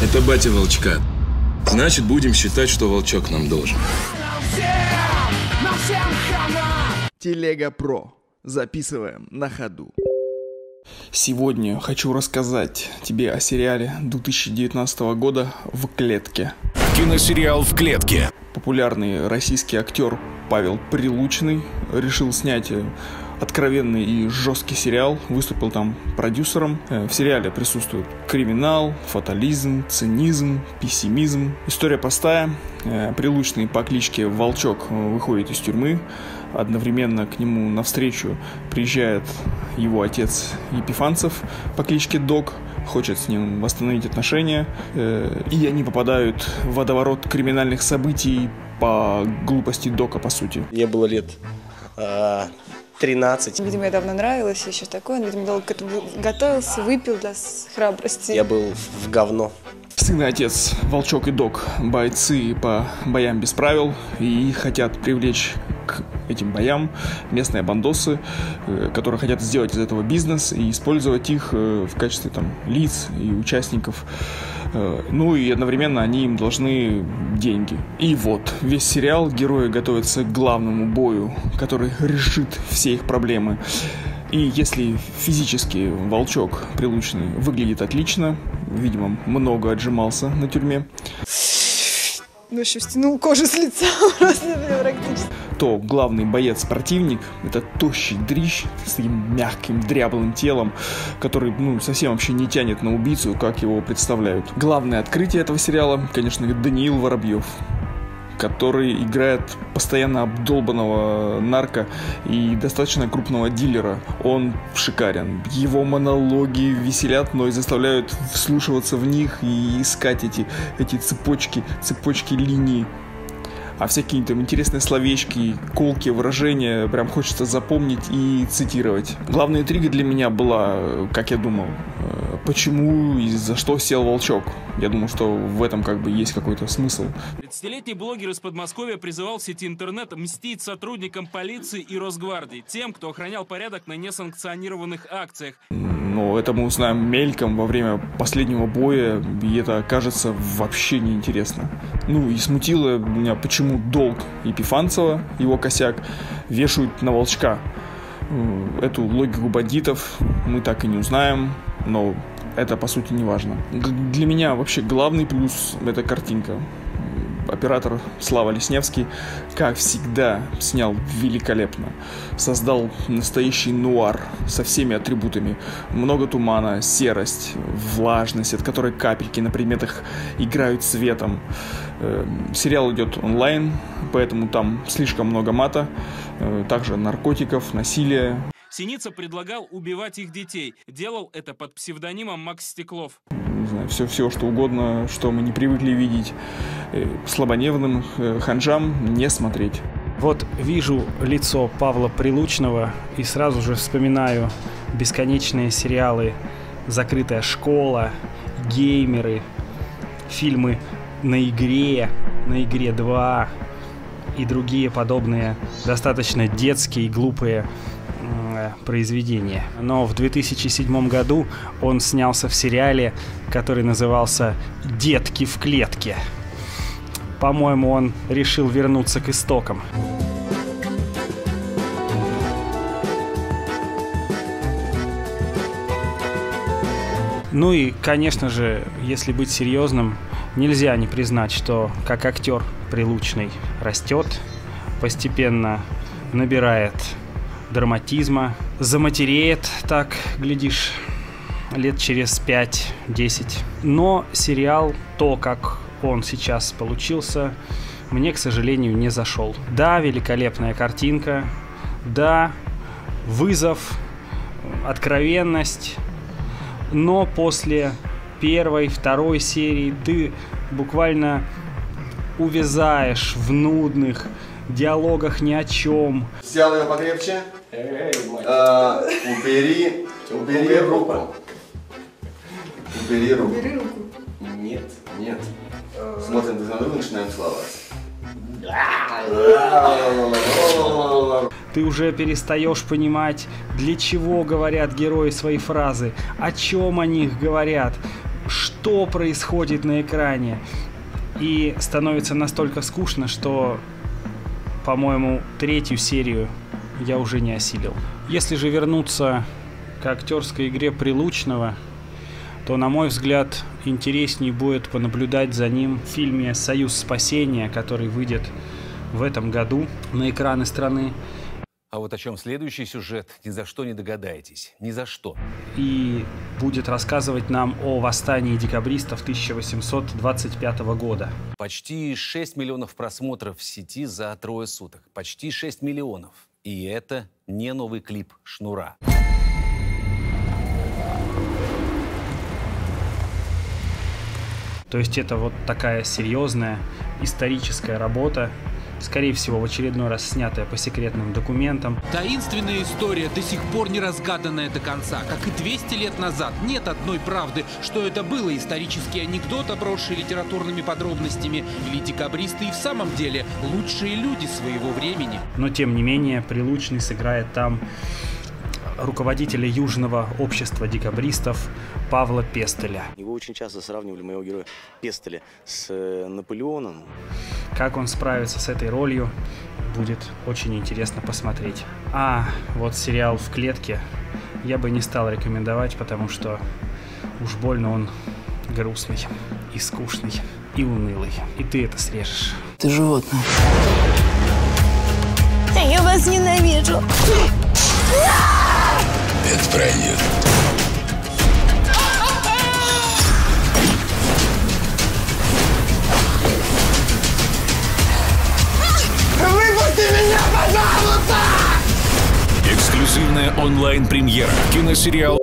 Это батя Волчка. Значит, будем считать, что Волчок нам должен. Телега Про. Записываем на ходу. Сегодня хочу рассказать тебе о сериале 2019 года «В клетке». Киносериал «В клетке». Популярный российский актер Павел Прилучный решил снять э, откровенный и жесткий сериал, выступил там продюсером. Э, в сериале присутствует криминал, фатализм, цинизм, пессимизм. История простая. Э, Прилучный по кличке Волчок выходит из тюрьмы, одновременно к нему навстречу приезжает его отец Епифанцев по кличке Док, хочет с ним восстановить отношения, э, и они попадают в водоворот криминальных событий по глупости Дока, по сути. Мне было лет э, 13. Видимо, я давно нравилась, еще такое. Он, видимо, долго к этому готовился, выпил для храбрости. Я был в говно. Сын и отец, Волчок и Док, бойцы по боям без правил и хотят привлечь к этим боям местные бандосы, э, которые хотят сделать из этого бизнес и использовать их э, в качестве там лиц и участников. Э, Ну и одновременно они им должны деньги. И вот, весь сериал герои готовятся к главному бою, который решит все их проблемы. И если физически волчок прилучный выглядит отлично, видимо, много отжимался на тюрьме, Ну, еще стянул кожу с лица практически. То главный боец-противник — это тощий дрищ с таким мягким, дряблым телом, который, ну, совсем вообще не тянет на убийцу, как его представляют. Главное открытие этого сериала, конечно, Даниил Воробьев который играет постоянно обдолбанного нарко и достаточно крупного дилера. Он шикарен. Его монологи веселят, но и заставляют вслушиваться в них и искать эти, эти цепочки, цепочки линий а всякие там интересные словечки, колки, выражения прям хочется запомнить и цитировать. Главная интрига для меня была, как я думал, э, почему и за что сел волчок. Я думаю, что в этом как бы есть какой-то смысл. 30-летний блогер из Подмосковья призывал в сети интернет мстить сотрудникам полиции и Росгвардии, тем, кто охранял порядок на несанкционированных акциях. Но это мы узнаем мельком во время последнего боя, и это окажется вообще неинтересно. Ну и смутило меня, почему долг Епифанцева, его косяк, вешают на волчка. М, Эту логику бандитов мы так и не узнаем, но это по сути не важно. Для меня вообще главный плюс это картинка. Оператор Слава Лесневский, как всегда, снял великолепно. Создал настоящий нуар со всеми атрибутами. Много тумана, серость, влажность, от которой капельки на предметах играют цветом. Эм, Сериал идет онлайн, поэтому там слишком много мата, э, также наркотиков, насилия. Синица предлагал убивать их детей. Делал это под псевдонимом Макс Стеклов. Не знаю, все, все что угодно, что мы не привыкли видеть. Э, Слабонервным э, ханжам не смотреть. Вот вижу лицо Павла Прилучного и сразу же вспоминаю бесконечные сериалы «Закрытая школа», «Геймеры», фильмы «На игре», «На игре 2» и другие подобные достаточно детские и глупые м, произведения. Но в 2007 году он снялся в сериале, который назывался «Детки в клетке». По-моему, он решил вернуться к истокам. Ну и, конечно же, если быть серьезным, нельзя не признать, что как актер Прилучный растет, постепенно набирает драматизма, заматереет, так, глядишь, лет через 5-10. Но сериал, то, как он сейчас получился, мне, к сожалению, не зашел. Да, великолепная картинка, да, вызов, откровенность, но после первой, второй серии ты буквально увязаешь в нудных диалогах ни о чем. Взял ее покрепче. А, убери, убери руку. Убери руку. Бери руку. Нет, нет. Смотрим друг на друга, начинаем целоваться. Ты уже перестаешь понимать, для чего говорят герои свои фразы, о чем они их говорят. что происходит на экране. И становится настолько скучно, что, по-моему, третью серию я уже не осилил. Если же вернуться к актерской игре Прилучного, то, на мой взгляд, интереснее будет понаблюдать за ним в фильме «Союз спасения», который выйдет в этом году на экраны страны. А вот о чем следующий сюжет, ни за что не догадаетесь. Ни за что. И будет рассказывать нам о восстании декабристов 1825 года. Почти 6 миллионов просмотров в сети за трое суток. Почти 6 миллионов. И это не новый клип «Шнура». То есть это вот такая серьезная историческая работа, скорее всего, в очередной раз снятая по секретным документам. Таинственная история, до сих пор не разгаданная до конца. Как и 200 лет назад, нет одной правды, что это было исторический анекдот, обросший литературными подробностями, или декабристы и в самом деле лучшие люди своего времени. Но, тем не менее, Прилучный сыграет там руководителя Южного общества декабристов Павла Пестеля. Его очень часто сравнивали, моего героя Пестеля, с э, Наполеоном. Как он справится с этой ролью, будет очень интересно посмотреть. А вот сериал «В клетке» я бы не стал рекомендовать, потому что уж больно он грустный и скучный и унылый. И ты это срежешь. Ты животное. Я вас ненавижу. Это пройдет. Эксклюзивная онлайн-премьера. Киносериал